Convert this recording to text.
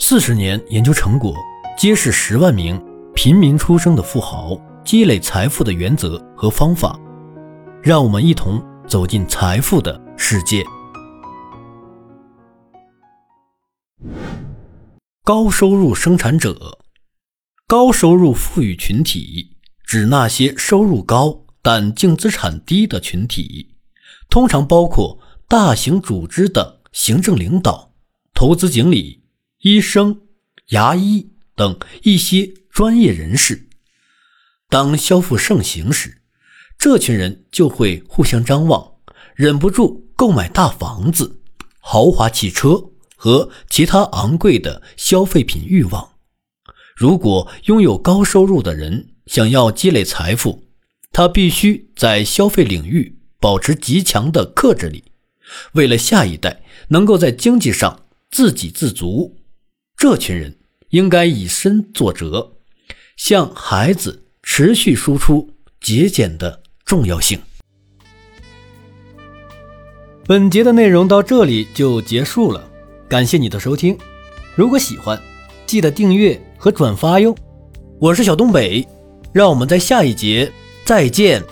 四十年研究成果揭示十万名平民出生的富豪积累财富的原则和方法，让我们一同走进财富的世界。高收入生产者，高收入富裕群体指那些收入高但净资产低的群体，通常包括大型组织的行政领导、投资经理。医生、牙医等一些专业人士，当消费盛行时，这群人就会互相张望，忍不住购买大房子、豪华汽车和其他昂贵的消费品欲望。如果拥有高收入的人想要积累财富，他必须在消费领域保持极强的克制力，为了下一代能够在经济上自给自足。这群人应该以身作则，向孩子持续输出节俭的重要性。本节的内容到这里就结束了，感谢你的收听。如果喜欢，记得订阅和转发哟。我是小东北，让我们在下一节再见。